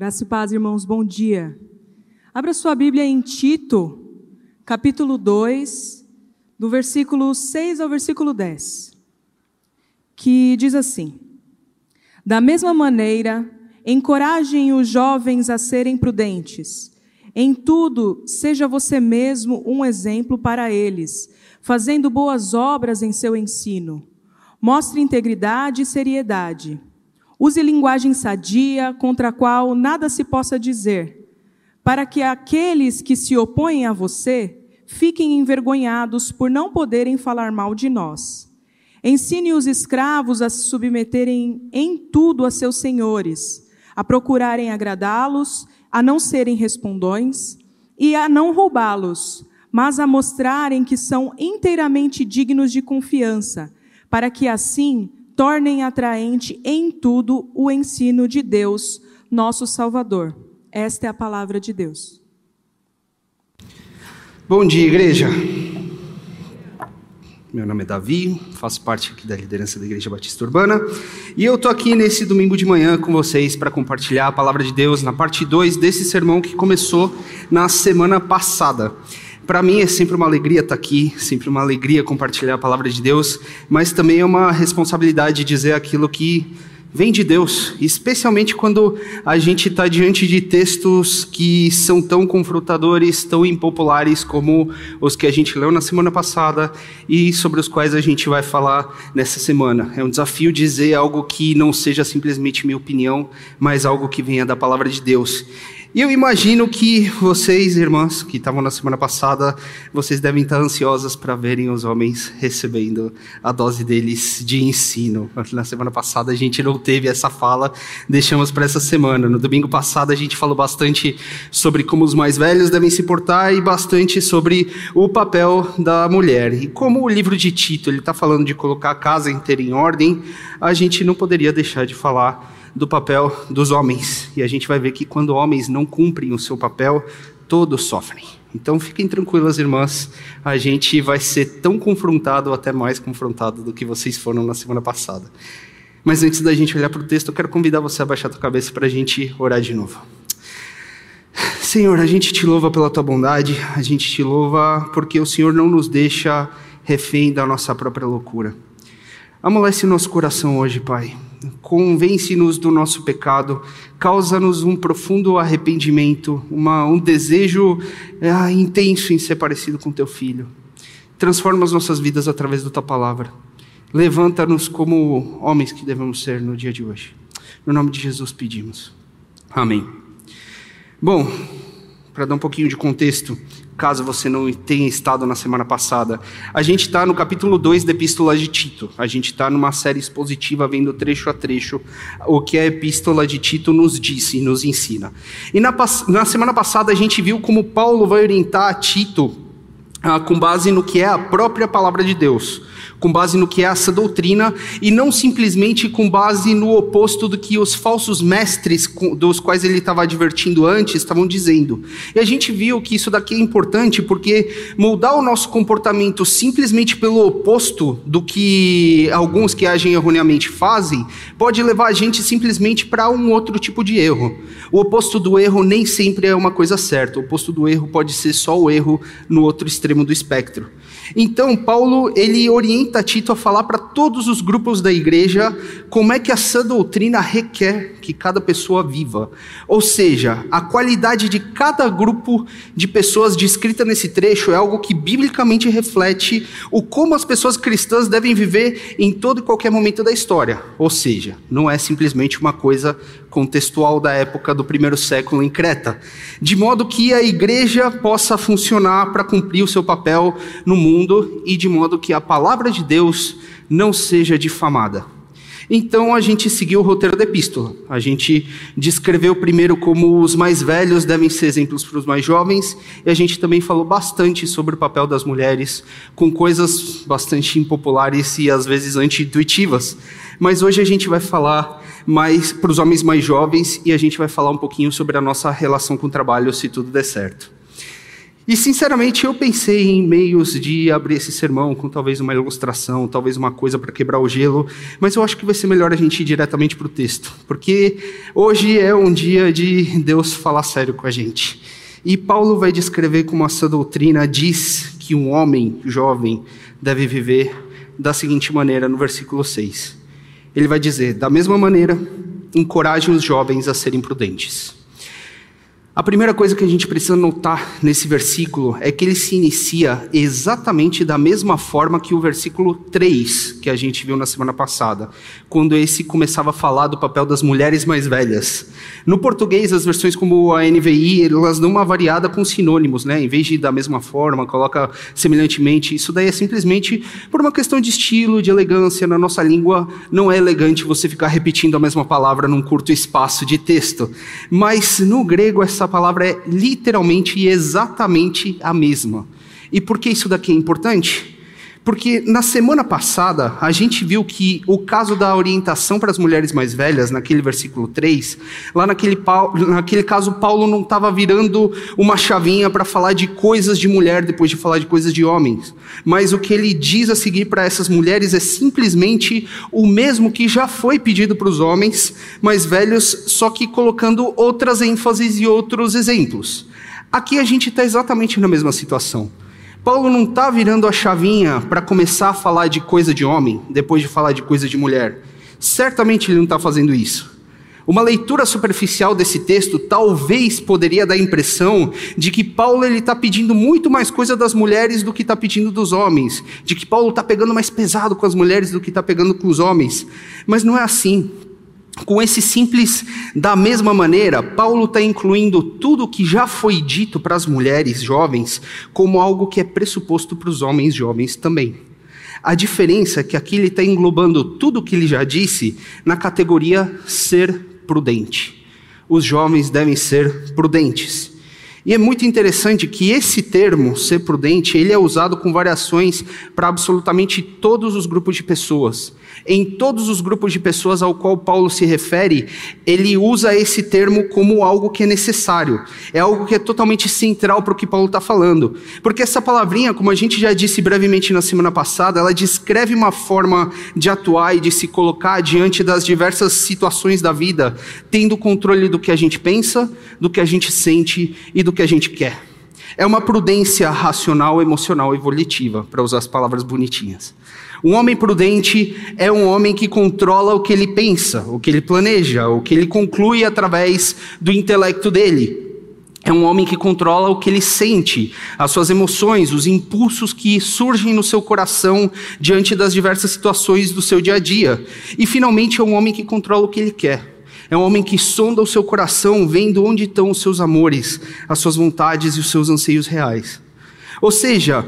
Graça e paz, irmãos, bom dia. Abra sua Bíblia em Tito, capítulo 2, do versículo 6 ao versículo 10, que diz assim: Da mesma maneira, encorajem os jovens a serem prudentes. Em tudo, seja você mesmo um exemplo para eles, fazendo boas obras em seu ensino. Mostre integridade e seriedade. Use linguagem sadia, contra a qual nada se possa dizer, para que aqueles que se opõem a você fiquem envergonhados por não poderem falar mal de nós. Ensine os escravos a se submeterem em tudo a seus senhores, a procurarem agradá-los, a não serem respondões e a não roubá-los, mas a mostrarem que são inteiramente dignos de confiança, para que assim tornem atraente em tudo o ensino de Deus, nosso Salvador. Esta é a palavra de Deus. Bom dia, igreja. Meu nome é Davi, faço parte aqui da liderança da Igreja Batista Urbana e eu estou aqui nesse domingo de manhã com vocês para compartilhar a palavra de Deus na parte 2 desse sermão que começou na semana passada. Para mim é sempre uma alegria estar aqui, sempre uma alegria compartilhar a palavra de Deus, mas também é uma responsabilidade dizer aquilo que vem de Deus, especialmente quando a gente está diante de textos que são tão confrontadores, tão impopulares como os que a gente leu na semana passada e sobre os quais a gente vai falar nessa semana. É um desafio dizer algo que não seja simplesmente minha opinião, mas algo que venha da palavra de Deus. E eu imagino que vocês, irmãs, que estavam na semana passada, vocês devem estar ansiosas para verem os homens recebendo a dose deles de ensino. Na semana passada a gente não teve essa fala, deixamos para essa semana. No domingo passado a gente falou bastante sobre como os mais velhos devem se portar e bastante sobre o papel da mulher. E como o livro de Tito ele está falando de colocar a casa inteira em ordem, a gente não poderia deixar de falar do papel dos homens. E a gente vai ver que quando homens não cumprem o seu papel, todos sofrem. Então fiquem tranquilas, irmãs, a gente vai ser tão confrontado, ou até mais confrontado, do que vocês foram na semana passada. Mas antes da gente olhar para o texto, eu quero convidar você a baixar a tua cabeça para a gente orar de novo. Senhor, a gente te louva pela tua bondade, a gente te louva porque o Senhor não nos deixa refém da nossa própria loucura. Amolece nosso coração hoje, Pai convence-nos do nosso pecado, causa-nos um profundo arrependimento, uma, um desejo ah, intenso em ser parecido com teu filho. Transforma as nossas vidas através da tua palavra. Levanta-nos como homens que devemos ser no dia de hoje. No nome de Jesus pedimos. Amém. Bom, para dar um pouquinho de contexto, caso você não tenha estado na semana passada. A gente está no capítulo 2 da Epístola de Tito. A gente está numa série expositiva, vendo trecho a trecho o que a Epístola de Tito nos disse e nos ensina. E na, na semana passada a gente viu como Paulo vai orientar Tito ah, com base no que é a própria palavra de Deus com base no que é essa doutrina e não simplesmente com base no oposto do que os falsos mestres dos quais ele estava advertindo antes estavam dizendo. E a gente viu que isso daqui é importante porque moldar o nosso comportamento simplesmente pelo oposto do que alguns que agem erroneamente fazem pode levar a gente simplesmente para um outro tipo de erro. O oposto do erro nem sempre é uma coisa certa. O oposto do erro pode ser só o erro no outro extremo do espectro. Então, Paulo, ele orienta Tito a falar para todos os grupos da igreja como é que essa doutrina requer que cada pessoa viva. Ou seja, a qualidade de cada grupo de pessoas descrita nesse trecho é algo que biblicamente reflete o como as pessoas cristãs devem viver em todo e qualquer momento da história. Ou seja, não é simplesmente uma coisa contextual da época do primeiro século em Creta, de modo que a igreja possa funcionar para cumprir o seu papel no mundo e de modo que a palavra de Deus não seja difamada. Então a gente seguiu o roteiro da epístola. A gente descreveu primeiro como os mais velhos devem ser exemplos para os mais jovens, e a gente também falou bastante sobre o papel das mulheres, com coisas bastante impopulares e às vezes anti-intuitivas. Mas hoje a gente vai falar mais para os homens mais jovens e a gente vai falar um pouquinho sobre a nossa relação com o trabalho, se tudo der certo. E sinceramente eu pensei em meios de abrir esse sermão com talvez uma ilustração, talvez uma coisa para quebrar o gelo, mas eu acho que vai ser melhor a gente ir diretamente para o texto, porque hoje é um dia de Deus falar sério com a gente. E Paulo vai descrever como essa doutrina diz que um homem jovem deve viver da seguinte maneira no versículo 6. Ele vai dizer: da mesma maneira, encorajem os jovens a serem prudentes. A primeira coisa que a gente precisa notar nesse versículo é que ele se inicia exatamente da mesma forma que o versículo 3 que a gente viu na semana passada, quando esse começava a falar do papel das mulheres mais velhas. No português, as versões como a NVI, elas dão uma variada com sinônimos, né? Em vez de da mesma forma, coloca semelhantemente. Isso daí é simplesmente por uma questão de estilo, de elegância. Na nossa língua não é elegante você ficar repetindo a mesma palavra num curto espaço de texto. Mas no grego essa palavra é literalmente e exatamente a mesma. E por que isso daqui é importante? Porque na semana passada a gente viu que o caso da orientação para as mulheres mais velhas, naquele versículo 3, lá naquele, naquele caso Paulo não estava virando uma chavinha para falar de coisas de mulher depois de falar de coisas de homens. Mas o que ele diz a seguir para essas mulheres é simplesmente o mesmo que já foi pedido para os homens mais velhos, só que colocando outras ênfases e outros exemplos. Aqui a gente está exatamente na mesma situação. Paulo não está virando a chavinha para começar a falar de coisa de homem, depois de falar de coisa de mulher. Certamente ele não está fazendo isso. Uma leitura superficial desse texto talvez poderia dar a impressão de que Paulo está pedindo muito mais coisa das mulheres do que está pedindo dos homens, de que Paulo está pegando mais pesado com as mulheres do que está pegando com os homens. Mas não é assim. Com esse simples da mesma maneira, Paulo está incluindo tudo o que já foi dito para as mulheres jovens como algo que é pressuposto para os homens jovens também. A diferença é que aqui ele está englobando tudo o que ele já disse na categoria ser prudente. Os jovens devem ser prudentes. E é muito interessante que esse termo, ser prudente, ele é usado com variações para absolutamente todos os grupos de pessoas. Em todos os grupos de pessoas ao qual Paulo se refere, ele usa esse termo como algo que é necessário. É algo que é totalmente central para o que Paulo está falando. Porque essa palavrinha, como a gente já disse brevemente na semana passada, ela descreve uma forma de atuar e de se colocar diante das diversas situações da vida, tendo controle do que a gente pensa, do que a gente sente e do que a gente quer. É uma prudência racional, emocional e volitiva, para usar as palavras bonitinhas. Um homem prudente é um homem que controla o que ele pensa, o que ele planeja, o que ele conclui através do intelecto dele. É um homem que controla o que ele sente, as suas emoções, os impulsos que surgem no seu coração diante das diversas situações do seu dia a dia. E, finalmente, é um homem que controla o que ele quer. É um homem que sonda o seu coração, vendo onde estão os seus amores, as suas vontades e os seus anseios reais. Ou seja,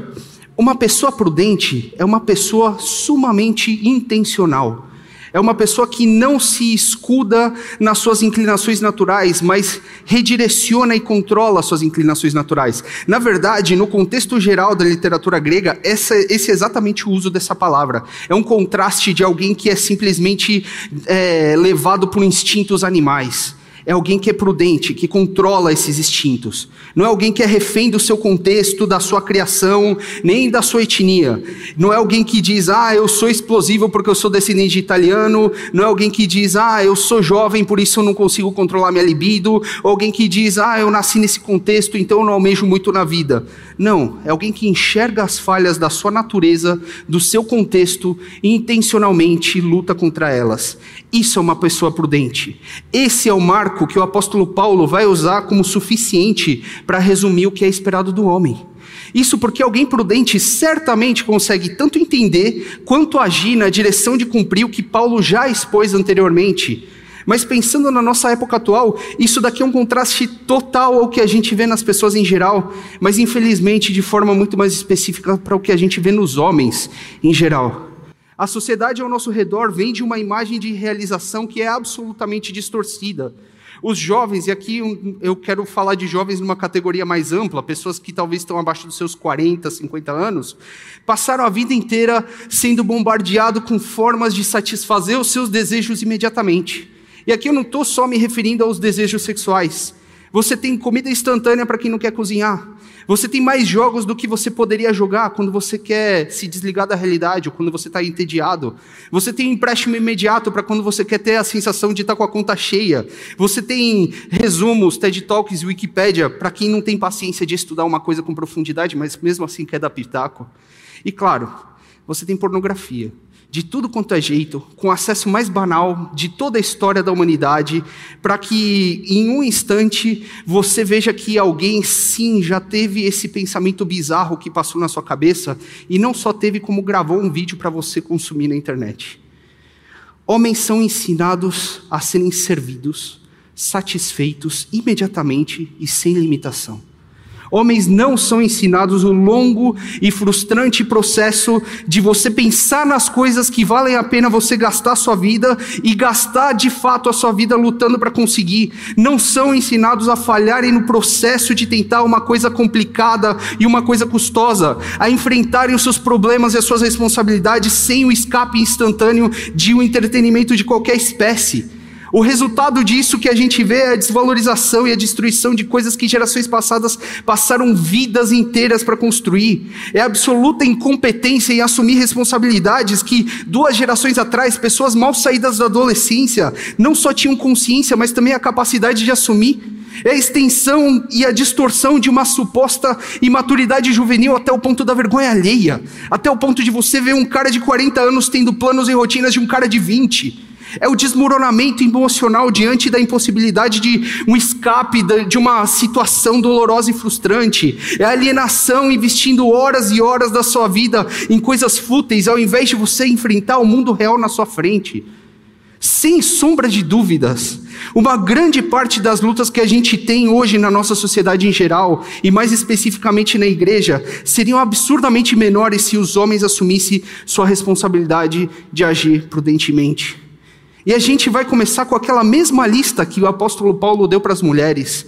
uma pessoa prudente é uma pessoa sumamente intencional. É uma pessoa que não se escuda nas suas inclinações naturais, mas redireciona e controla as suas inclinações naturais. Na verdade, no contexto geral da literatura grega, essa, esse é exatamente o uso dessa palavra. É um contraste de alguém que é simplesmente é, levado por instintos animais é alguém que é prudente, que controla esses instintos. Não é alguém que é refém do seu contexto, da sua criação, nem da sua etnia. Não é alguém que diz, ah, eu sou explosivo porque eu sou descendente de italiano. Não é alguém que diz, ah, eu sou jovem, por isso eu não consigo controlar minha libido. Ou alguém que diz, ah, eu nasci nesse contexto, então eu não almejo muito na vida. Não, é alguém que enxerga as falhas da sua natureza, do seu contexto e intencionalmente luta contra elas. Isso é uma pessoa prudente. Esse é o marco que o apóstolo Paulo vai usar como suficiente para resumir o que é esperado do homem. Isso porque alguém prudente certamente consegue tanto entender quanto agir na direção de cumprir o que Paulo já expôs anteriormente. Mas pensando na nossa época atual, isso daqui é um contraste total ao que a gente vê nas pessoas em geral, mas infelizmente de forma muito mais específica para o que a gente vê nos homens em geral. A sociedade ao nosso redor vende uma imagem de realização que é absolutamente distorcida. Os jovens, e aqui eu quero falar de jovens numa categoria mais ampla, pessoas que talvez estão abaixo dos seus 40, 50 anos, passaram a vida inteira sendo bombardeado com formas de satisfazer os seus desejos imediatamente. E aqui eu não estou só me referindo aos desejos sexuais, Você tem comida instantânea para quem não quer cozinhar. Você tem mais jogos do que você poderia jogar quando você quer se desligar da realidade ou quando você está entediado. Você tem empréstimo imediato para quando você quer ter a sensação de estar tá com a conta cheia. Você tem resumos, TED Talks e Wikipédia para quem não tem paciência de estudar uma coisa com profundidade, mas mesmo assim quer dar pitaco. E claro, você tem pornografia de tudo quanto é jeito, com acesso mais banal de toda a história da humanidade, para que em um instante você veja que alguém sim já teve esse pensamento bizarro que passou na sua cabeça e não só teve como gravou um vídeo para você consumir na internet. Homens são ensinados a serem servidos, satisfeitos imediatamente e sem limitação. Homens não são ensinados o longo e frustrante processo de você pensar nas coisas que valem a pena você gastar sua vida e gastar de fato a sua vida lutando para conseguir. Não são ensinados a falharem no processo de tentar uma coisa complicada e uma coisa custosa, a enfrentarem os seus problemas e as suas responsabilidades sem o escape instantâneo de um entretenimento de qualquer espécie. O resultado disso que a gente vê é a desvalorização e a destruição de coisas que gerações passadas passaram vidas inteiras para construir. É absoluta incompetência em assumir responsabilidades que duas gerações atrás, pessoas mal saídas da adolescência, não só tinham consciência, mas também a capacidade de assumir. É a extensão e a distorção de uma suposta imaturidade juvenil até o ponto da vergonha alheia, até o ponto de você ver um cara de 40 anos tendo planos e rotinas de um cara de 20. É o desmoronamento emocional diante da impossibilidade de um escape de uma situação dolorosa e frustrante. É a alienação investindo horas e horas da sua vida em coisas fúteis, ao invés de você enfrentar o mundo real na sua frente. Sem sombra de dúvidas, uma grande parte das lutas que a gente tem hoje na nossa sociedade em geral, e mais especificamente na igreja, seriam absurdamente menores se os homens assumissem sua responsabilidade de agir prudentemente. E a gente vai começar com aquela mesma lista que o apóstolo Paulo deu para as mulheres.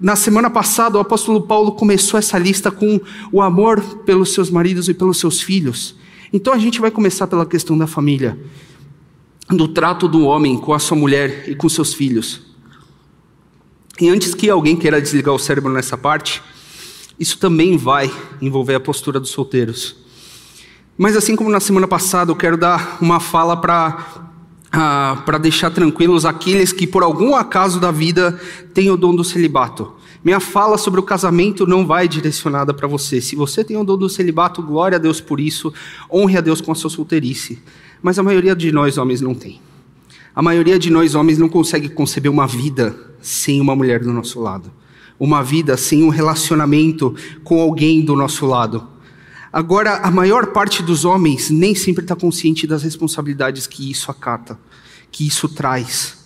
Na semana passada, o apóstolo Paulo começou essa lista com o amor pelos seus maridos e pelos seus filhos. Então a gente vai começar pela questão da família, do trato do homem com a sua mulher e com seus filhos. E antes que alguém queira desligar o cérebro nessa parte, isso também vai envolver a postura dos solteiros. Mas assim como na semana passada, eu quero dar uma fala para ah, para deixar tranquilos aqueles que por algum acaso da vida têm o dom do celibato. Minha fala sobre o casamento não vai direcionada para você. Se você tem o dom do celibato, glória a Deus por isso, honre a Deus com a sua solteirice. Mas a maioria de nós homens não tem. A maioria de nós homens não consegue conceber uma vida sem uma mulher do nosso lado. Uma vida sem um relacionamento com alguém do nosso lado. Agora, a maior parte dos homens nem sempre está consciente das responsabilidades que isso acata, que isso traz.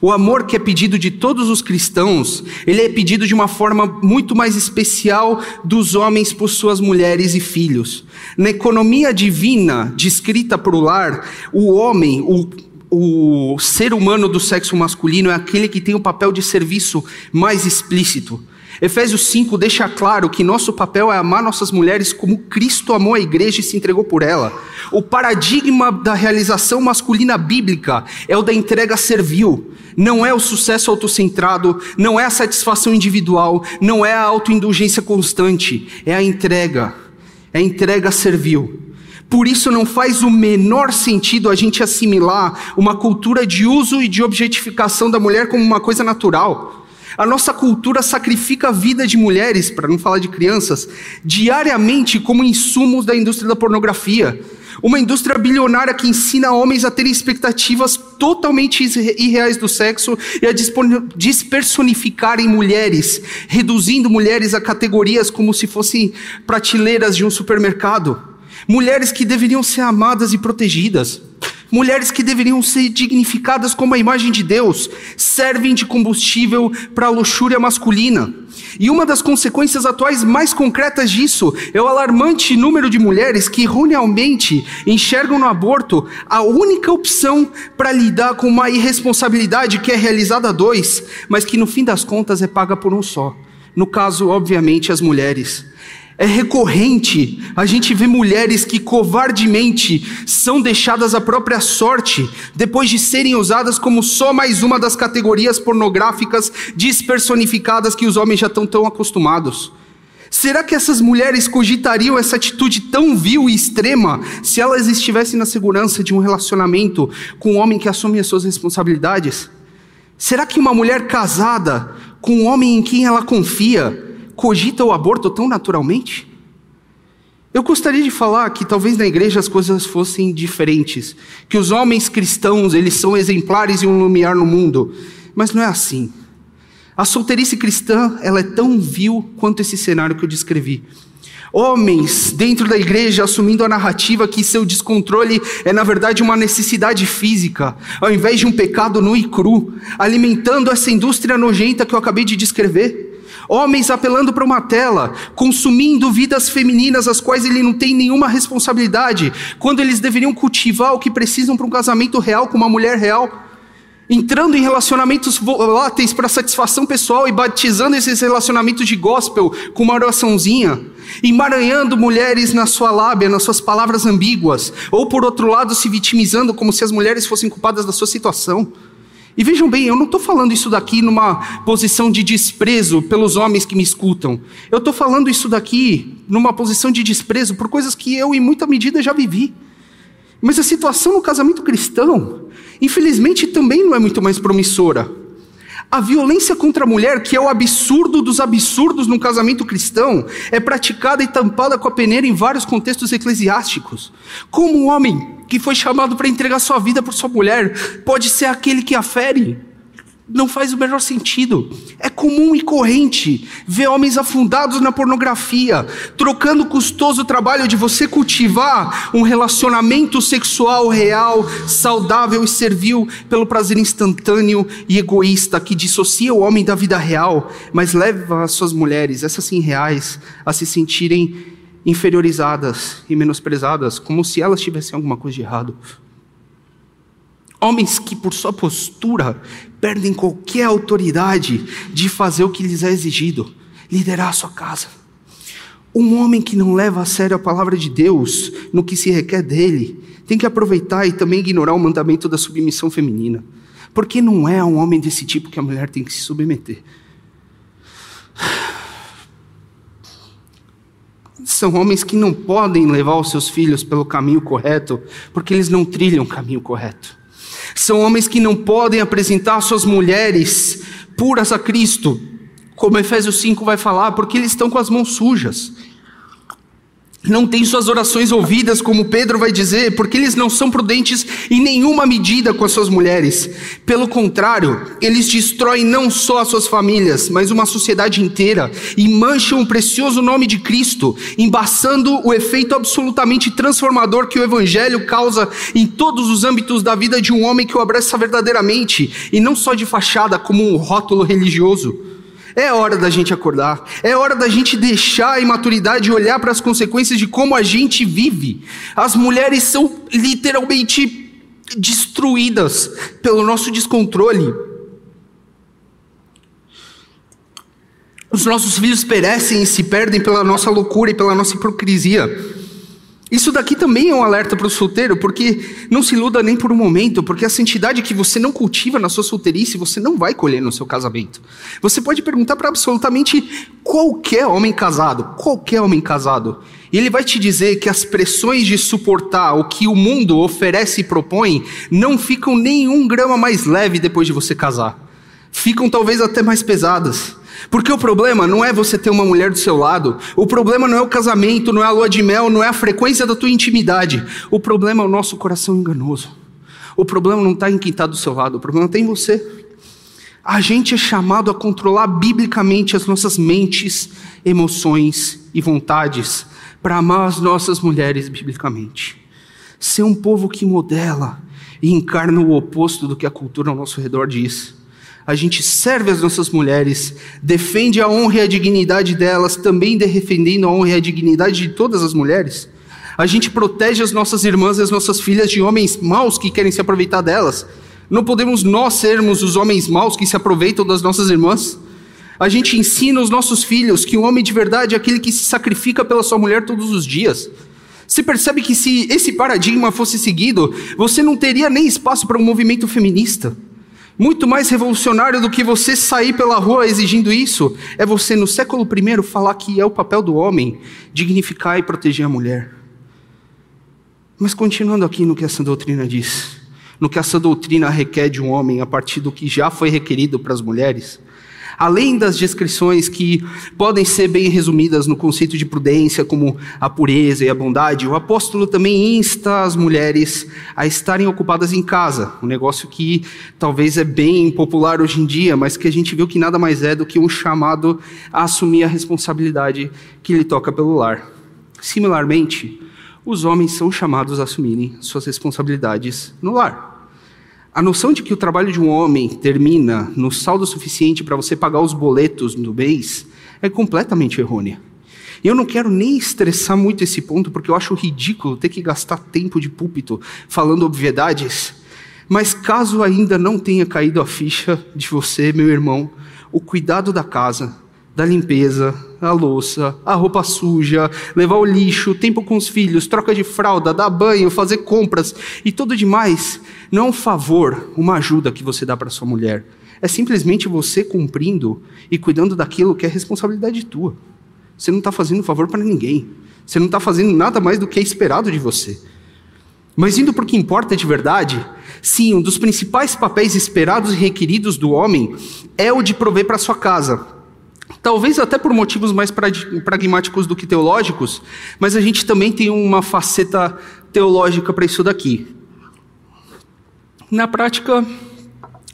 O amor que é pedido de todos os cristãos, ele é pedido de uma forma muito mais especial dos homens por suas mulheres e filhos. Na economia divina, descrita por o lar, o homem, o o ser humano do sexo masculino é aquele que tem o papel de serviço mais explícito. Efésios 5 deixa claro que nosso papel é amar nossas mulheres como Cristo amou a igreja e se entregou por ela. O paradigma da realização masculina bíblica é o da entrega servil. Não é o sucesso autocentrado, não é a satisfação individual, não é a autoindulgência constante, é a entrega. É a entrega servil. Por isso não faz o menor sentido a gente assimilar uma cultura de uso e de objetificação da mulher como uma coisa natural. A nossa cultura sacrifica a vida de mulheres, para não falar de crianças, diariamente como insumos da indústria da pornografia. Uma indústria bilionária que ensina homens a terem expectativas totalmente irreais do sexo e a despersonificarem mulheres, reduzindo mulheres a categorias como se fossem prateleiras de um supermercado. Mulheres que deveriam ser amadas e protegidas. Mulheres que deveriam ser dignificadas como a imagem de Deus, servem de combustível para a luxúria masculina. E uma das consequências atuais mais concretas disso é o alarmante número de mulheres que erroneamente enxergam no aborto a única opção para lidar com uma irresponsabilidade que é realizada a dois, mas que no fim das contas é paga por um só. No caso, obviamente, as mulheres. É recorrente a gente ver mulheres que covardemente são deixadas à própria sorte depois de serem usadas como só mais uma das categorias pornográficas despersonificadas que os homens já estão tão acostumados. Será que essas mulheres cogitariam essa atitude tão vil e extrema se elas estivessem na segurança de um relacionamento com um homem que assume as suas responsabilidades? Será que uma mulher casada com um homem em quem ela confia cogita o aborto tão naturalmente? Eu gostaria de falar que talvez na igreja as coisas fossem diferentes, que os homens cristãos, eles são exemplares e um lumiar no mundo, mas não é assim. A solteirice cristã, ela é tão vil quanto esse cenário que eu descrevi. Homens dentro da igreja assumindo a narrativa que seu descontrole é na verdade uma necessidade física, ao invés de um pecado nu e cru, alimentando essa indústria nojenta que eu acabei de descrever. Homens apelando para uma tela, consumindo vidas femininas as quais ele não tem nenhuma responsabilidade, quando eles deveriam cultivar o que precisam para um casamento real com uma mulher real. Entrando em relacionamentos voláteis para satisfação pessoal e batizando esses relacionamentos de gospel com uma oraçãozinha, emaranhando mulheres na sua lábia, nas suas palavras ambíguas, ou por outro lado se vitimizando como se as mulheres fossem culpadas da sua situação. E vejam bem, eu não estou falando isso daqui numa posição de desprezo pelos homens que me escutam. Eu estou falando isso daqui numa posição de desprezo por coisas que eu, em muita medida, já vivi. Mas a situação no casamento cristão, infelizmente, também não é muito mais promissora. A violência contra a mulher, que é o absurdo dos absurdos no casamento cristão, é praticada e tampada com a peneira em vários contextos eclesiásticos. Como um homem que foi chamado para entregar sua vida por sua mulher, pode ser aquele que a fere. Não faz o menor sentido. É comum e corrente ver homens afundados na pornografia, trocando o custoso trabalho de você cultivar um relacionamento sexual real, saudável e servil pelo prazer instantâneo e egoísta que dissocia o homem da vida real, mas leva as suas mulheres, essas sim reais, a se sentirem inferiorizadas e menosprezadas, como se elas tivessem alguma coisa de errado. Homens que, por sua postura, perdem qualquer autoridade de fazer o que lhes é exigido, liderar a sua casa. Um homem que não leva a sério a palavra de Deus no que se requer dele, tem que aproveitar e também ignorar o mandamento da submissão feminina. Porque não é a um homem desse tipo que a mulher tem que se submeter. São homens que não podem levar os seus filhos pelo caminho correto, porque eles não trilham o caminho correto. São homens que não podem apresentar suas mulheres puras a Cristo, como Efésios 5 vai falar, porque eles estão com as mãos sujas não têm suas orações ouvidas, como Pedro vai dizer, porque eles não são prudentes em nenhuma medida com as suas mulheres. Pelo contrário, eles destroem não só as suas famílias, mas uma sociedade inteira e mancham o precioso nome de Cristo, embaçando o efeito absolutamente transformador que o Evangelho causa em todos os âmbitos da vida de um homem que o abraça verdadeiramente, e não só de fachada, como um rótulo religioso. É hora da gente acordar. É hora da gente deixar a imaturidade e olhar para as consequências de como a gente vive. As mulheres são literalmente destruídas pelo nosso descontrole. Os nossos filhos perecem e se perdem pela nossa loucura e pela nossa hipocrisia. Isso daqui também é um alerta para o solteiro, porque não se iluda nem por um momento, porque a santidade que você não cultiva na sua solteirice, você não vai colher no seu casamento. Você pode perguntar para absolutamente qualquer homem casado, qualquer homem casado, e ele vai te dizer que as pressões de suportar o que o mundo oferece e propõe não ficam nem um grama mais leve depois de você casar. Ficam talvez até mais pesadas. Porque o problema não é você ter uma mulher do seu lado, o problema não é o casamento, não é a lua de mel, não é a frequência da tua intimidade. O problema é o nosso coração enganoso. O problema não está em quem está do seu lado, o problema está em você. A gente é chamado a controlar biblicamente as nossas mentes, emoções e vontades para amar as nossas mulheres biblicamente. Ser um povo que modela e encarna o oposto do que a cultura ao nosso redor diz a gente serve as nossas mulheres, defende a honra e a dignidade delas, também defendendo a honra e a dignidade de todas as mulheres. A gente protege as nossas irmãs e as nossas filhas de homens maus que querem se aproveitar delas. Não podemos nós sermos os homens maus que se aproveitam das nossas irmãs. A gente ensina os nossos filhos que o homem de verdade é aquele que se sacrifica pela sua mulher todos os dias. Você percebe que se esse paradigma fosse seguido, você não teria nem espaço para um movimento feminista. Muito mais revolucionário do que você sair pela rua exigindo isso, é você no século I falar que é o papel do homem dignificar e proteger a mulher. Mas continuando aqui no que essa doutrina diz, no que essa doutrina requer de um homem a partir do que já foi requerido para as mulheres, além das descrições que podem ser bem resumidas no conceito de prudência, como a pureza e a bondade, o apóstolo também insta as mulheres a estarem ocupadas em casa, um negócio que talvez é bem popular hoje em dia, mas que a gente viu que nada mais é do que um chamado a assumir a responsabilidade que lhe toca pelo lar. Similarmente, os homens são chamados a assumirem suas responsabilidades no lar. A noção de que o trabalho de um homem termina no saldo suficiente para você pagar os boletos do mês é completamente errônea. E eu não quero nem estressar muito esse ponto, porque eu acho ridículo ter que gastar tempo de púlpito falando obviedades. Mas caso ainda não tenha caído a ficha de você, meu irmão, o cuidado da casa da limpeza, a louça, a roupa suja, levar o lixo, tempo com os filhos, troca de fralda, dar banho, fazer compras e tudo demais, não é um favor, uma ajuda que você dá para sua mulher. É simplesmente você cumprindo e cuidando daquilo que é responsabilidade tua. Você não está fazendo favor para ninguém. Você não está fazendo nada mais do que é esperado de você. Mas indo para o que importa de verdade, sim, um dos principais papéis esperados e requeridos do homem é o de prover para sua casa Talvez até por motivos mais pragmáticos do que teológicos, mas a gente também tem uma faceta teológica para isso daqui. Na prática,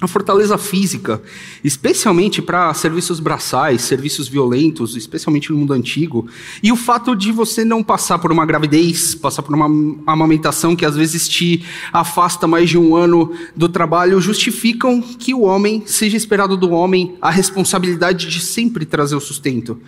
a fortaleza física, especialmente para serviços braçais, serviços violentos, especialmente no mundo antigo, e o fato de você não passar por uma gravidez, passar por uma amamentação que às vezes te afasta mais de um ano do trabalho, justificam que o homem seja esperado do homem a responsabilidade de sempre trazer o sustento.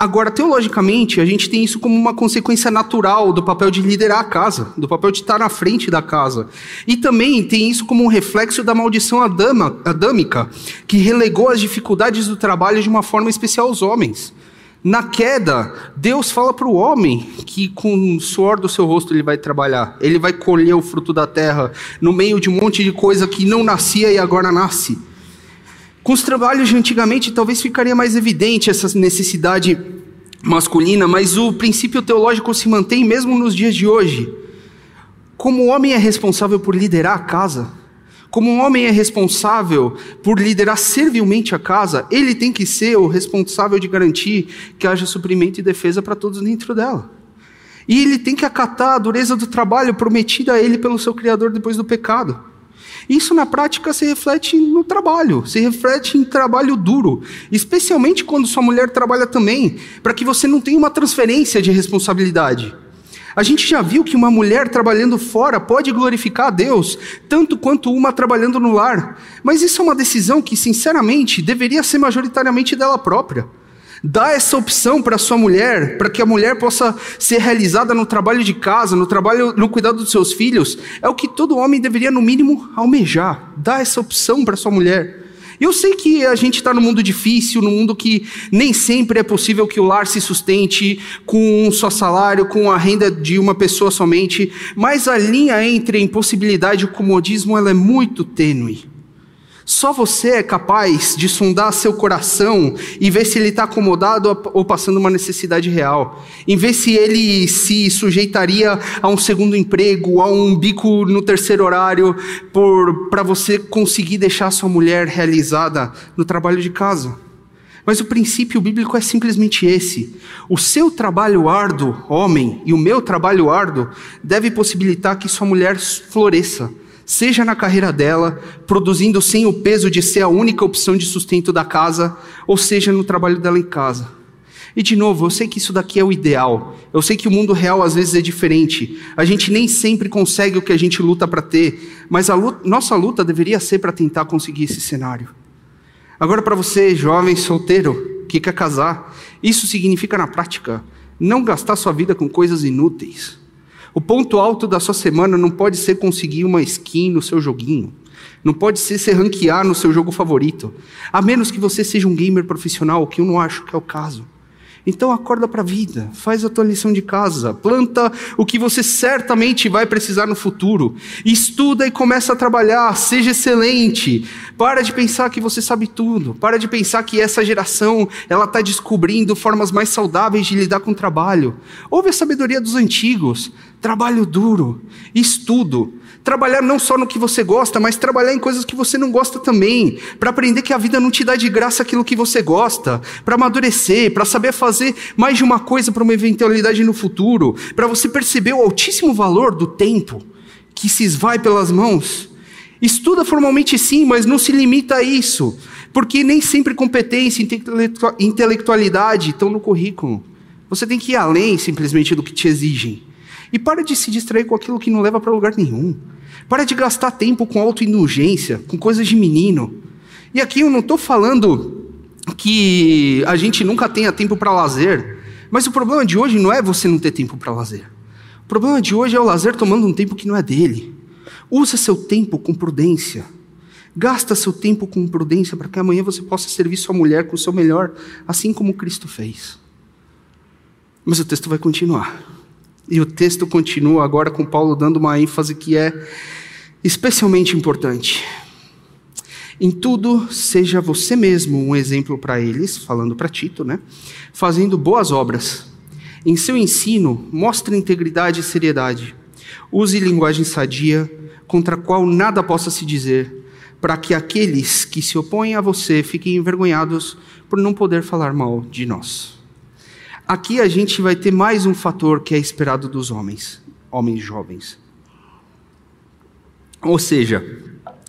Agora, teologicamente, a gente tem isso como uma consequência natural do papel de liderar a casa, do papel de estar na frente da casa. E também tem isso como um reflexo da maldição adama, adâmica, que relegou as dificuldades do trabalho de uma forma especial aos homens. Na queda, Deus fala para o homem que com o suor do seu rosto ele vai trabalhar, ele vai colher o fruto da terra, no meio de um monte de coisa que não nascia e agora nasce. Com os trabalhos de antigamente, talvez ficaria mais evidente essa necessidade masculina, mas o princípio teológico se mantém mesmo nos dias de hoje. Como o homem é responsável por liderar a casa, como um homem é responsável por liderar servilmente a casa, ele tem que ser o responsável de garantir que haja suprimento e defesa para todos dentro dela. E ele tem que acatar a dureza do trabalho prometida a ele pelo seu Criador depois do pecado. Isso na prática se reflete no trabalho, se reflete em trabalho duro, especialmente quando sua mulher trabalha também, para que você não tenha uma transferência de responsabilidade. A gente já viu que uma mulher trabalhando fora pode glorificar a Deus, tanto quanto uma trabalhando no lar, mas isso é uma decisão que, sinceramente, deveria ser majoritariamente dela própria. Dá essa opção para sua mulher, para que a mulher possa ser realizada no trabalho de casa, no trabalho, no cuidado dos seus filhos, é o que todo homem deveria no mínimo almejar. Dá essa opção para sua mulher. Eu sei que a gente está num mundo difícil, num mundo que nem sempre é possível que o lar se sustente com um só salário, com a renda de uma pessoa somente, mas a linha entre impossibilidade e o comodismo ela é muito tênue. Só você é capaz de sondar seu coração e ver se ele está acomodado ou passando uma necessidade real. Em ver se ele se sujeitaria a um segundo emprego, a um bico no terceiro horário, para você conseguir deixar sua mulher realizada no trabalho de casa. Mas o princípio bíblico é simplesmente esse: o seu trabalho árduo, homem, e o meu trabalho árduo deve possibilitar que sua mulher floresça seja na carreira dela, produzindo sem o peso de ser a única opção de sustento da casa, ou seja no trabalho dela em casa. E de novo, eu sei que isso daqui é o ideal. Eu sei que o mundo real às vezes é diferente. A gente nem sempre consegue o que a gente luta para ter, mas a luta, nossa luta deveria ser para tentar conseguir esse cenário. Agora, para você, jovem solteiro, que quer casar, isso significa na prática não gastar sua vida com coisas inúteis. O ponto alto da sua semana não pode ser conseguir uma skin no seu joguinho. Não pode ser se ranquear no seu jogo favorito. A menos que você seja um gamer profissional, que eu não acho que é o caso. Então acorda para a vida, faz a tua lição de casa, planta o que você certamente vai precisar no futuro, estuda e começa a trabalhar, seja excelente. Para de pensar que você sabe tudo, para de pensar que essa geração ela está descobrindo formas mais saudáveis de lidar com o trabalho. Ouve a sabedoria dos antigos, trabalho duro, estudo, Trabalhar não só no que você gosta, mas trabalhar em coisas que você não gosta também. Para aprender que a vida não te dá de graça aquilo que você gosta. Para amadurecer, para saber fazer mais de uma coisa para uma eventualidade no futuro. Para você perceber o altíssimo valor do tempo que se esvai pelas mãos. Estuda formalmente sim, mas não se limita a isso. Porque nem sempre competência e intelectualidade estão no currículo. Você tem que ir além simplesmente do que te exigem. E para de se distrair com aquilo que não leva para lugar nenhum. Para de gastar tempo com autoindulgência, com coisas de menino. E aqui eu não estou falando que a gente nunca tenha tempo para lazer, mas o problema de hoje não é você não ter tempo para lazer. O problema de hoje é o lazer tomando um tempo que não é dele. Usa seu tempo com prudência. Gasta seu tempo com prudência para que amanhã você possa servir sua mulher com o seu melhor, assim como Cristo fez. Mas o texto vai continuar. E o texto continua agora com Paulo dando uma ênfase que é especialmente importante. Em tudo, seja você mesmo um exemplo para eles, falando para Tito, né? Fazendo boas obras. Em seu ensino, mostre integridade e seriedade. Use linguagem sadia, contra a qual nada possa se dizer, para que aqueles que se opõem a você fiquem envergonhados por não poder falar mal de nós. Aqui a gente vai ter mais um fator que é esperado dos homens, homens jovens. Ou seja,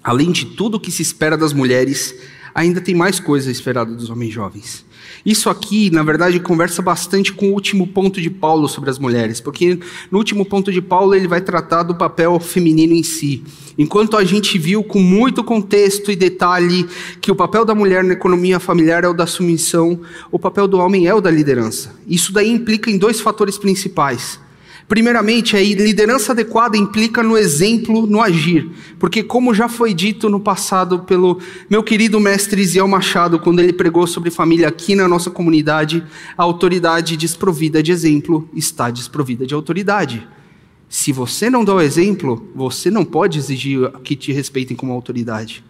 além de tudo que se espera das mulheres, ainda tem mais coisa esperada dos homens jovens. Isso aqui, na verdade, conversa bastante com o último ponto de Paulo sobre as mulheres, porque no último ponto de Paulo ele vai tratar do papel feminino em si. Enquanto a gente viu com muito contexto e detalhe que o papel da mulher na economia familiar é o da submissão, o papel do homem é o da liderança. Isso daí implica em dois fatores principais. Primeiramente, a liderança adequada implica no exemplo, no agir. Porque, como já foi dito no passado pelo meu querido mestre Isiel Machado, quando ele pregou sobre família aqui na nossa comunidade, a autoridade desprovida de exemplo está desprovida de autoridade. Se você não dá o exemplo, você não pode exigir que te respeitem como autoridade.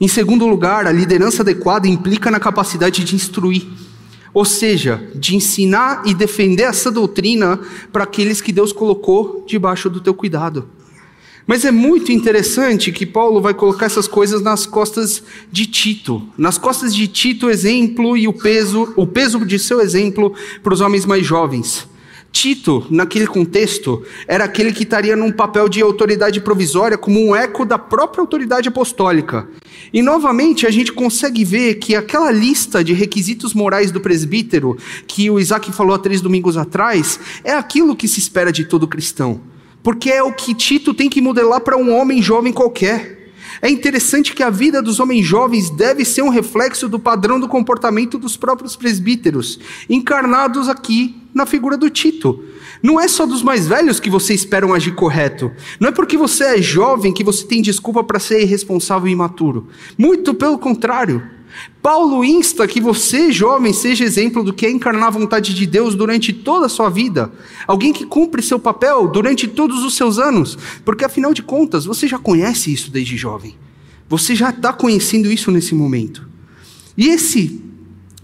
Em segundo lugar, a liderança adequada implica na capacidade de instruir. Ou seja, de ensinar e defender essa doutrina para aqueles que Deus colocou debaixo do teu cuidado. Mas é muito interessante que Paulo vai colocar essas coisas nas costas de Tito. Nas costas de Tito, o exemplo e o peso, o peso de seu exemplo para os homens mais jovens. Tito, naquele contexto, era aquele que estaria num papel de autoridade provisória como um eco da própria autoridade apostólica. E novamente a gente consegue ver que aquela lista de requisitos morais do presbítero, que o Isaac falou há três domingos atrás, é aquilo que se espera de todo cristão. Porque é o que Tito tem que modelar para um homem jovem qualquer. É interessante que a vida dos homens jovens deve ser um reflexo do padrão do comportamento dos próprios presbíteros, encarnados aqui na figura do Tito. Não é só dos mais velhos que você espera agir correto. Não é porque você é jovem que você tem desculpa para ser irresponsável e imaturo. Muito pelo contrário. Paulo insta que você, jovem, seja exemplo do que é encarnar a vontade de Deus durante toda a sua vida. Alguém que cumpre seu papel durante todos os seus anos. Porque, afinal de contas, você já conhece isso desde jovem. Você já está conhecendo isso nesse momento. E esse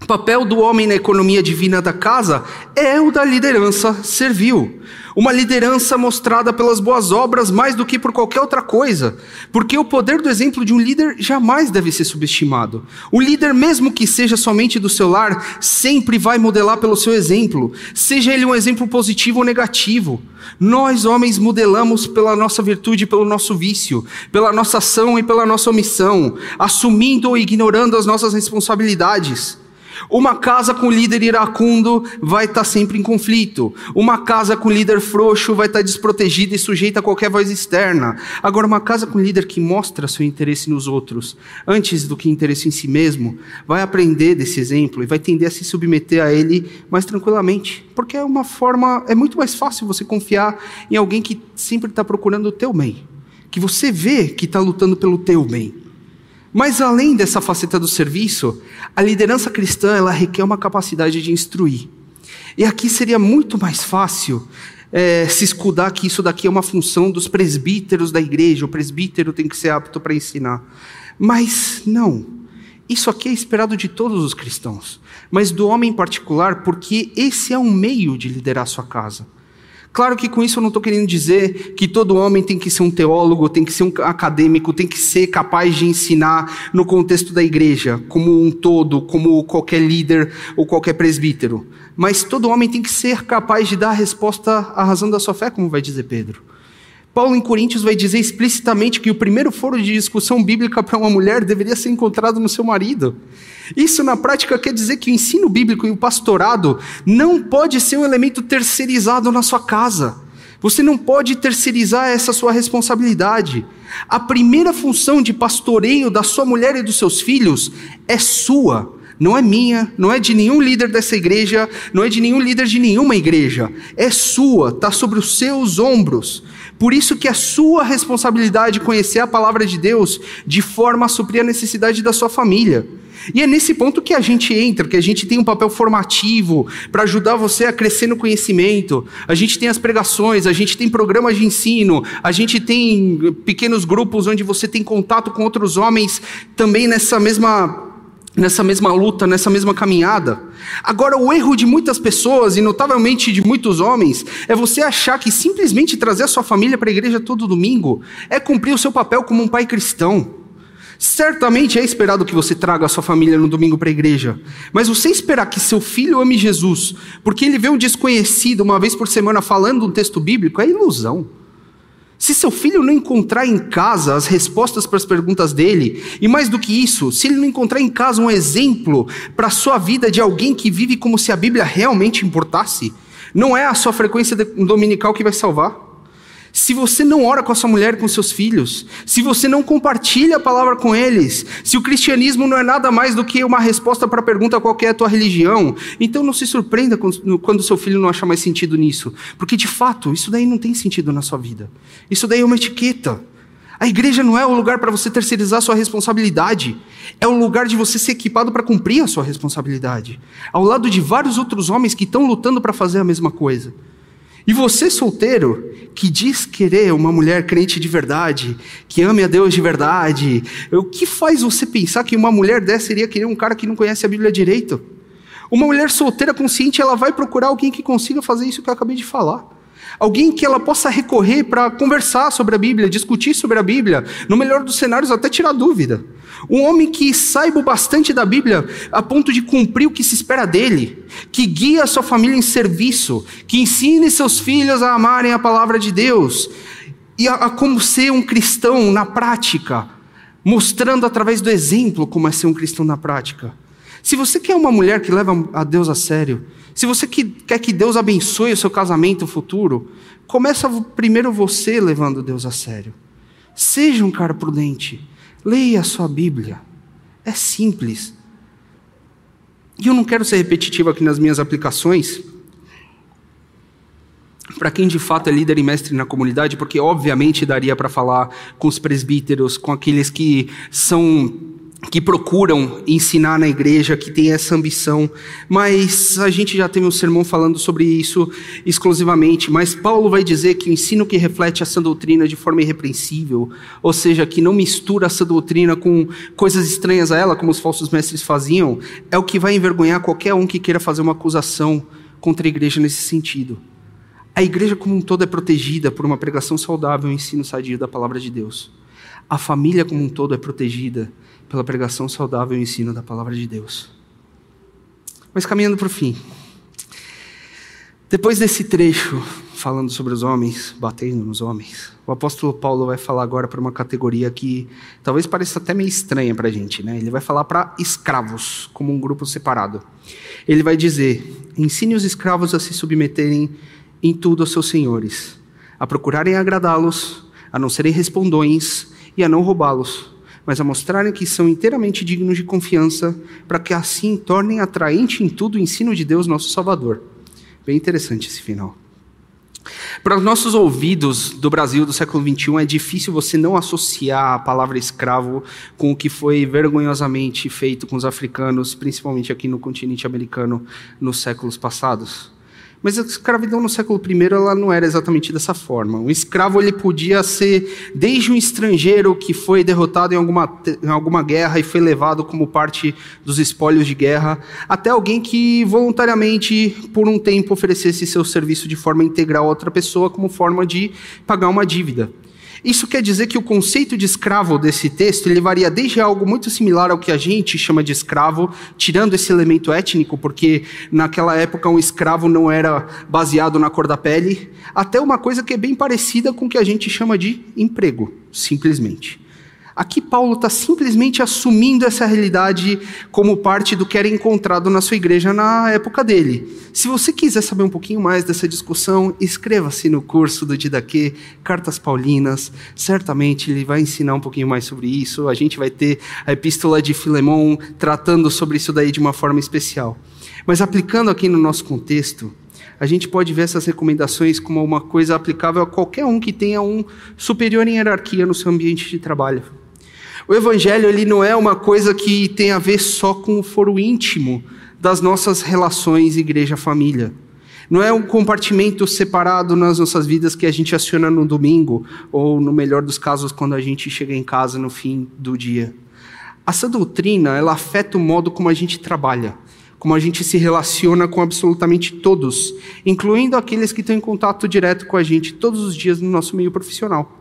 papel do homem na economia divina da casa é o da liderança servil. Uma liderança mostrada pelas boas obras mais do que por qualquer outra coisa. Porque o poder do exemplo de um líder jamais deve ser subestimado. O líder, mesmo que seja somente do seu lar, sempre vai modelar pelo seu exemplo, seja ele um exemplo positivo ou negativo. Nós, homens, modelamos pela nossa virtude pelo nosso vício, pela nossa ação e pela nossa omissão, assumindo ou ignorando as nossas responsabilidades. Uma casa com líder iracundo vai estar sempre em conflito. Uma casa com líder frouxo vai estar desprotegida e sujeita a qualquer voz externa. Agora, uma casa com líder que mostra seu interesse nos outros, antes do que interesse em si mesmo, vai aprender desse exemplo e vai tender a se submeter a ele mais tranquilamente. Porque é uma forma, é muito mais fácil você confiar em alguém que sempre está procurando o teu bem. Que você vê que está lutando pelo teu bem. Mas além dessa faceta do serviço, a liderança cristã ela requer uma capacidade de instruir. E aqui seria muito mais fácil é, se escudar que isso daqui é uma função dos presbíteros da igreja, o presbítero tem que ser apto para ensinar. Mas não. Isso aqui é esperado de todos os cristãos, mas do homem em particular, porque esse é um meio de liderar sua casa. Claro que com isso eu não estou querendo dizer que todo homem tem que ser um teólogo, tem que ser um acadêmico, tem que ser capaz de ensinar no contexto da igreja, como um todo, como qualquer líder ou qualquer presbítero. Mas todo homem tem que ser capaz de dar a resposta à razão da sua fé, como vai dizer Pedro. Paulo em Coríntios vai dizer explicitamente que o primeiro foro de discussão bíblica para uma mulher deveria ser encontrado no seu marido. Isso na prática quer dizer que o ensino bíblico e o pastorado não pode ser um elemento terceirizado na sua casa. Você não pode terceirizar essa sua responsabilidade. A primeira função de pastoreio da sua mulher e dos seus filhos é sua não é minha, não é de nenhum líder dessa igreja, não é de nenhum líder de nenhuma igreja. É sua, está sobre os seus ombros. Por isso que é sua responsabilidade conhecer a palavra de Deus de forma a suprir a necessidade da sua família. E é nesse ponto que a gente entra, que a gente tem um papel formativo para ajudar você a crescer no conhecimento. A gente tem as pregações, a gente tem programas de ensino, a gente tem pequenos grupos onde você tem contato com outros homens também nessa mesma nessa mesma luta, nessa mesma caminhada. Agora, o erro de muitas pessoas, e notavelmente de muitos homens, é você achar que simplesmente trazer a sua família para a igreja todo domingo é cumprir o seu papel como um pai cristão. Certamente é esperado que você traga a sua família no domingo para a igreja, mas você esperar que seu filho ame Jesus, porque ele vê um desconhecido uma vez por semana falando um texto bíblico, é ilusão. Se seu filho não encontrar em casa as respostas para as perguntas dele, e mais do que isso, se ele não encontrar em casa um exemplo para a sua vida de alguém que vive como se a Bíblia realmente importasse, não é a sua frequência dominical que vai salvar se você não ora com a sua mulher com seus filhos, se você não compartilha a palavra com eles, se o cristianismo não é nada mais do que uma resposta para a pergunta qual é a tua religião, então não se surpreenda quando seu filho não acha mais sentido nisso, porque de fato isso daí não tem sentido na sua vida. Isso daí é uma etiqueta. A igreja não é o lugar para você terceirizar sua responsabilidade, é o lugar de você ser equipado para cumprir a sua responsabilidade, ao lado de vários outros homens que estão lutando para fazer a mesma coisa. E você, solteiro, que diz querer uma mulher crente de verdade, que ame a Deus de verdade, o que faz você pensar que uma mulher dessa iria querer um cara que não conhece a Bíblia direito? Uma mulher solteira consciente, ela vai procurar alguém que consiga fazer isso que eu acabei de falar. Alguém que ela possa recorrer para conversar sobre a Bíblia, discutir sobre a Bíblia, no melhor dos cenários, até tirar dúvida. Um homem que saiba bastante da Bíblia a ponto de cumprir o que se espera dele, que guia a sua família em serviço, que ensine seus filhos a amarem a palavra de Deus e a, a como ser um cristão na prática, mostrando através do exemplo como é ser um cristão na prática. Se você quer uma mulher que leva a Deus a sério, se você que, quer que Deus abençoe o seu casamento futuro, começa primeiro você levando Deus a sério. Seja um cara prudente. Leia a sua Bíblia. É simples. E eu não quero ser repetitivo aqui nas minhas aplicações. Para quem de fato é líder e mestre na comunidade, porque obviamente daria para falar com os presbíteros, com aqueles que são que procuram ensinar na igreja, que tem essa ambição, mas a gente já teve um sermão falando sobre isso exclusivamente. Mas Paulo vai dizer que o ensino que reflete essa doutrina de forma irrepreensível, ou seja, que não mistura essa doutrina com coisas estranhas a ela, como os falsos mestres faziam, é o que vai envergonhar qualquer um que queira fazer uma acusação contra a igreja nesse sentido. A igreja como um todo é protegida por uma pregação saudável e um ensino sadio da palavra de Deus. A família como um todo é protegida pela pregação saudável e ensino da palavra de Deus. Mas caminhando para o fim. Depois desse trecho falando sobre os homens, batendo nos homens. O apóstolo Paulo vai falar agora para uma categoria que talvez pareça até meio estranha para a gente, né? Ele vai falar para escravos, como um grupo separado. Ele vai dizer: ensine os escravos a se submeterem em tudo aos seus senhores, a procurarem agradá-los, a não serem respondões e a não roubá-los, mas a mostrarem que são inteiramente dignos de confiança, para que assim tornem atraente em tudo o ensino de Deus, nosso Salvador. Bem interessante esse final. Para os nossos ouvidos do Brasil do século XXI, é difícil você não associar a palavra escravo com o que foi vergonhosamente feito com os africanos, principalmente aqui no continente americano, nos séculos passados. Mas a escravidão no século I ela não era exatamente dessa forma. Um escravo ele podia ser desde um estrangeiro que foi derrotado em alguma, em alguma guerra e foi levado como parte dos espólios de guerra, até alguém que voluntariamente, por um tempo, oferecesse seu serviço de forma integral a outra pessoa como forma de pagar uma dívida. Isso quer dizer que o conceito de escravo desse texto ele varia desde algo muito similar ao que a gente chama de escravo, tirando esse elemento étnico, porque naquela época um escravo não era baseado na cor da pele, até uma coisa que é bem parecida com o que a gente chama de emprego, simplesmente. Aqui Paulo está simplesmente assumindo essa realidade como parte do que era encontrado na sua igreja na época dele. Se você quiser saber um pouquinho mais dessa discussão, inscreva-se no curso do Didaquê, Cartas Paulinas. Certamente ele vai ensinar um pouquinho mais sobre isso. A gente vai ter a epístola de Filemão tratando sobre isso daí de uma forma especial. Mas aplicando aqui no nosso contexto, a gente pode ver essas recomendações como uma coisa aplicável a qualquer um que tenha um superior em hierarquia no seu ambiente de trabalho. O evangelho ele não é uma coisa que tem a ver só com o foro íntimo das nossas relações igreja-família. Não é um compartimento separado nas nossas vidas que a gente aciona no domingo, ou no melhor dos casos, quando a gente chega em casa no fim do dia. Essa doutrina, ela afeta o modo como a gente trabalha, como a gente se relaciona com absolutamente todos, incluindo aqueles que estão em contato direto com a gente todos os dias no nosso meio profissional.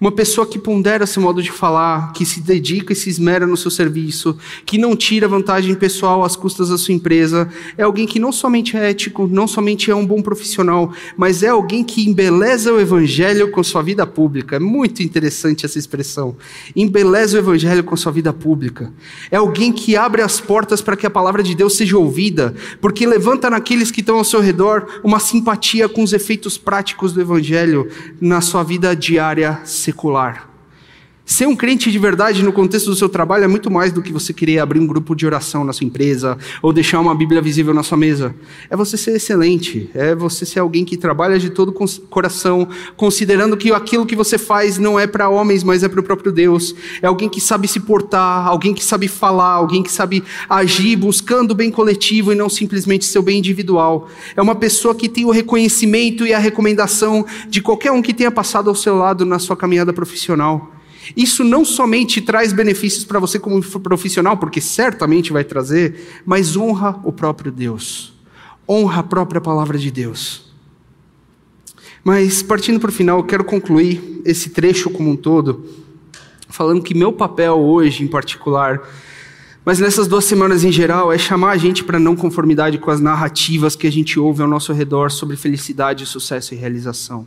Uma pessoa que pondera seu modo de falar, que se dedica e se esmera no seu serviço, que não tira vantagem pessoal às custas da sua empresa, é alguém que não somente é ético, não somente é um bom profissional, mas é alguém que embeleza o evangelho com sua vida pública. É muito interessante essa expressão. Embeleza o evangelho com sua vida pública. É alguém que abre as portas para que a palavra de Deus seja ouvida, porque levanta naqueles que estão ao seu redor uma simpatia com os efeitos práticos do evangelho na sua vida diária secular. Ser um crente de verdade no contexto do seu trabalho é muito mais do que você querer abrir um grupo de oração na sua empresa ou deixar uma Bíblia visível na sua mesa. É você ser excelente, é você ser alguém que trabalha de todo coração, considerando que aquilo que você faz não é para homens, mas é para o próprio Deus. É alguém que sabe se portar, alguém que sabe falar, alguém que sabe agir buscando o bem coletivo e não simplesmente seu bem individual. É uma pessoa que tem o reconhecimento e a recomendação de qualquer um que tenha passado ao seu lado na sua caminhada profissional. Isso não somente traz benefícios para você como profissional, porque certamente vai trazer, mas honra o próprio Deus, honra a própria palavra de Deus. Mas partindo para o final, eu quero concluir esse trecho como um todo, falando que meu papel hoje, em particular, mas nessas duas semanas em geral, é chamar a gente para não conformidade com as narrativas que a gente ouve ao nosso redor sobre felicidade, sucesso e realização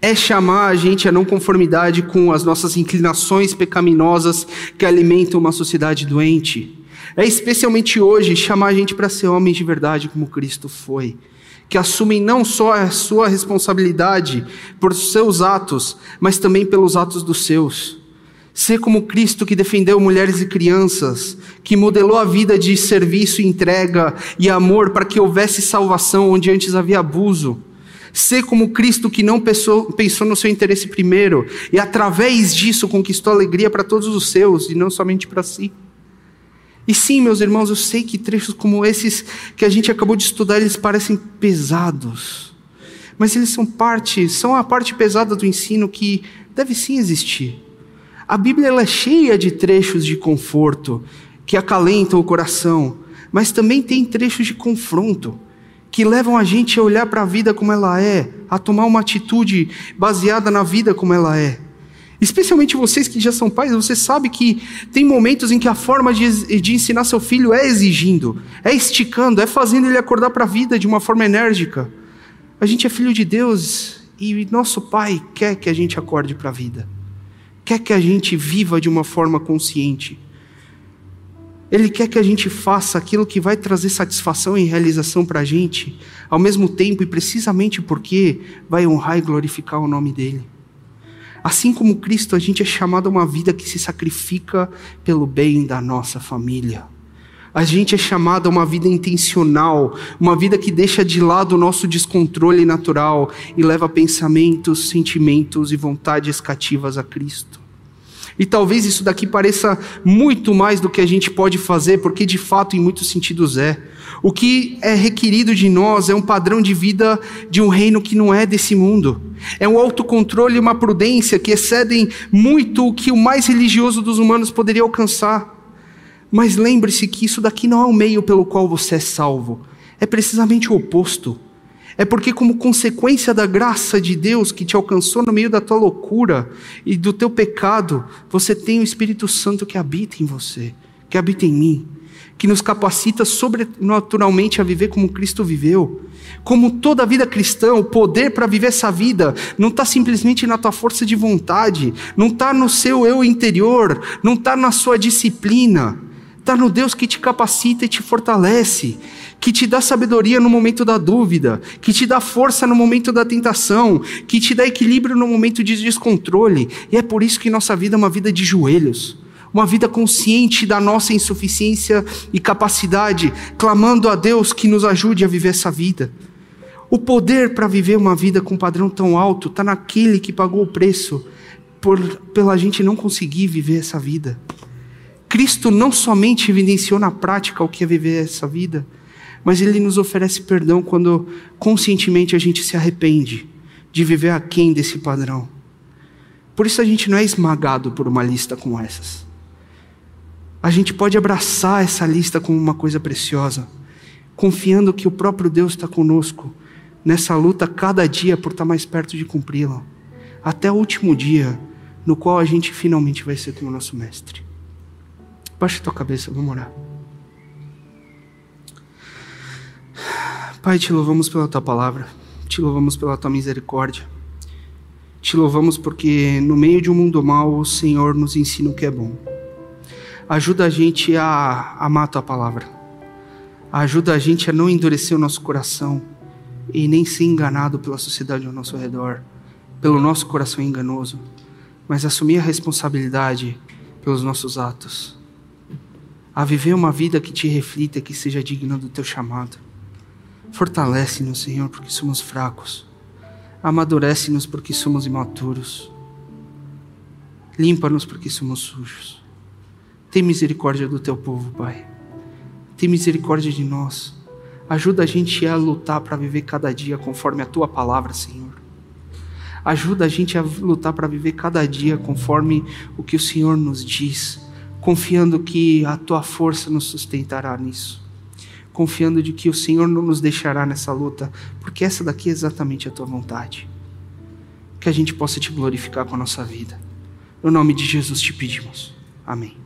é chamar a gente a não conformidade com as nossas inclinações pecaminosas que alimentam uma sociedade doente. É especialmente hoje chamar a gente para ser homens de verdade como Cristo foi, que assumem não só a sua responsabilidade por seus atos, mas também pelos atos dos seus. Ser como Cristo que defendeu mulheres e crianças, que modelou a vida de serviço, entrega e amor para que houvesse salvação onde antes havia abuso Ser como Cristo que não pensou, pensou no seu interesse primeiro e através disso conquistou alegria para todos os seus e não somente para si. E sim, meus irmãos, eu sei que trechos como esses que a gente acabou de estudar, eles parecem pesados. Mas eles são parte, são a parte pesada do ensino que deve sim existir. A Bíblia é cheia de trechos de conforto que acalentam o coração, mas também tem trechos de confronto que levam a gente a olhar para a vida como ela é, a tomar uma atitude baseada na vida como ela é. Especialmente vocês que já são pais, você sabe que tem momentos em que a forma de, de ensinar seu filho é exigindo, é esticando, é fazendo ele acordar para a vida de uma forma enérgica. A gente é filho de Deus e nosso Pai quer que a gente acorde para a vida, quer que a gente viva de uma forma consciente. Ele quer que a gente faça aquilo que vai trazer satisfação e realização para a gente, ao mesmo tempo e precisamente porque vai honrar e glorificar o nome dEle. Assim como Cristo, a gente é chamado a uma vida que se sacrifica pelo bem da nossa família. A gente é chamado a uma vida intencional, uma vida que deixa de lado o nosso descontrole natural e leva pensamentos, sentimentos e vontades cativas a Cristo. E talvez isso daqui pareça muito mais do que a gente pode fazer, porque de fato, em muitos sentidos, é. O que é requerido de nós é um padrão de vida de um reino que não é desse mundo. É um autocontrole e uma prudência que excedem muito o que o mais religioso dos humanos poderia alcançar. Mas lembre-se que isso daqui não é o meio pelo qual você é salvo, é precisamente o oposto. É porque, como consequência da graça de Deus que te alcançou no meio da tua loucura e do teu pecado, você tem o Espírito Santo que habita em você, que habita em mim, que nos capacita sobrenaturalmente a viver como Cristo viveu. Como toda vida cristã, o poder para viver essa vida não está simplesmente na tua força de vontade, não está no seu eu interior, não está na sua disciplina, está no Deus que te capacita e te fortalece que te dá sabedoria no momento da dúvida, que te dá força no momento da tentação, que te dá equilíbrio no momento de descontrole. E é por isso que nossa vida é uma vida de joelhos, uma vida consciente da nossa insuficiência e capacidade, clamando a Deus que nos ajude a viver essa vida. O poder para viver uma vida com um padrão tão alto está naquele que pagou o preço por, pela gente não conseguir viver essa vida. Cristo não somente evidenciou na prática o que é viver essa vida, mas Ele nos oferece perdão quando conscientemente a gente se arrepende de viver aquém desse padrão. Por isso a gente não é esmagado por uma lista como essas. A gente pode abraçar essa lista como uma coisa preciosa, confiando que o próprio Deus está conosco nessa luta cada dia por estar mais perto de cumpri-la, até o último dia no qual a gente finalmente vai ser como nosso Mestre. Baixe tua cabeça, vamos orar. Pai, te louvamos pela tua palavra, te louvamos pela tua misericórdia, te louvamos porque no meio de um mundo mau o Senhor nos ensina o que é bom. Ajuda a gente a amar a tua palavra, ajuda a gente a não endurecer o nosso coração e nem ser enganado pela sociedade ao nosso redor, pelo nosso coração enganoso, mas assumir a responsabilidade pelos nossos atos, a viver uma vida que te reflita, que seja digna do teu chamado. Fortalece-nos, Senhor, porque somos fracos. Amadurece-nos porque somos imaturos. Limpa-nos porque somos sujos. Tem misericórdia do teu povo, Pai. Tem misericórdia de nós. Ajuda a gente a lutar para viver cada dia conforme a tua palavra, Senhor. Ajuda a gente a lutar para viver cada dia conforme o que o Senhor nos diz, confiando que a tua força nos sustentará nisso confiando de que o Senhor não nos deixará nessa luta, porque essa daqui é exatamente a tua vontade. Que a gente possa te glorificar com a nossa vida. No nome de Jesus te pedimos. Amém.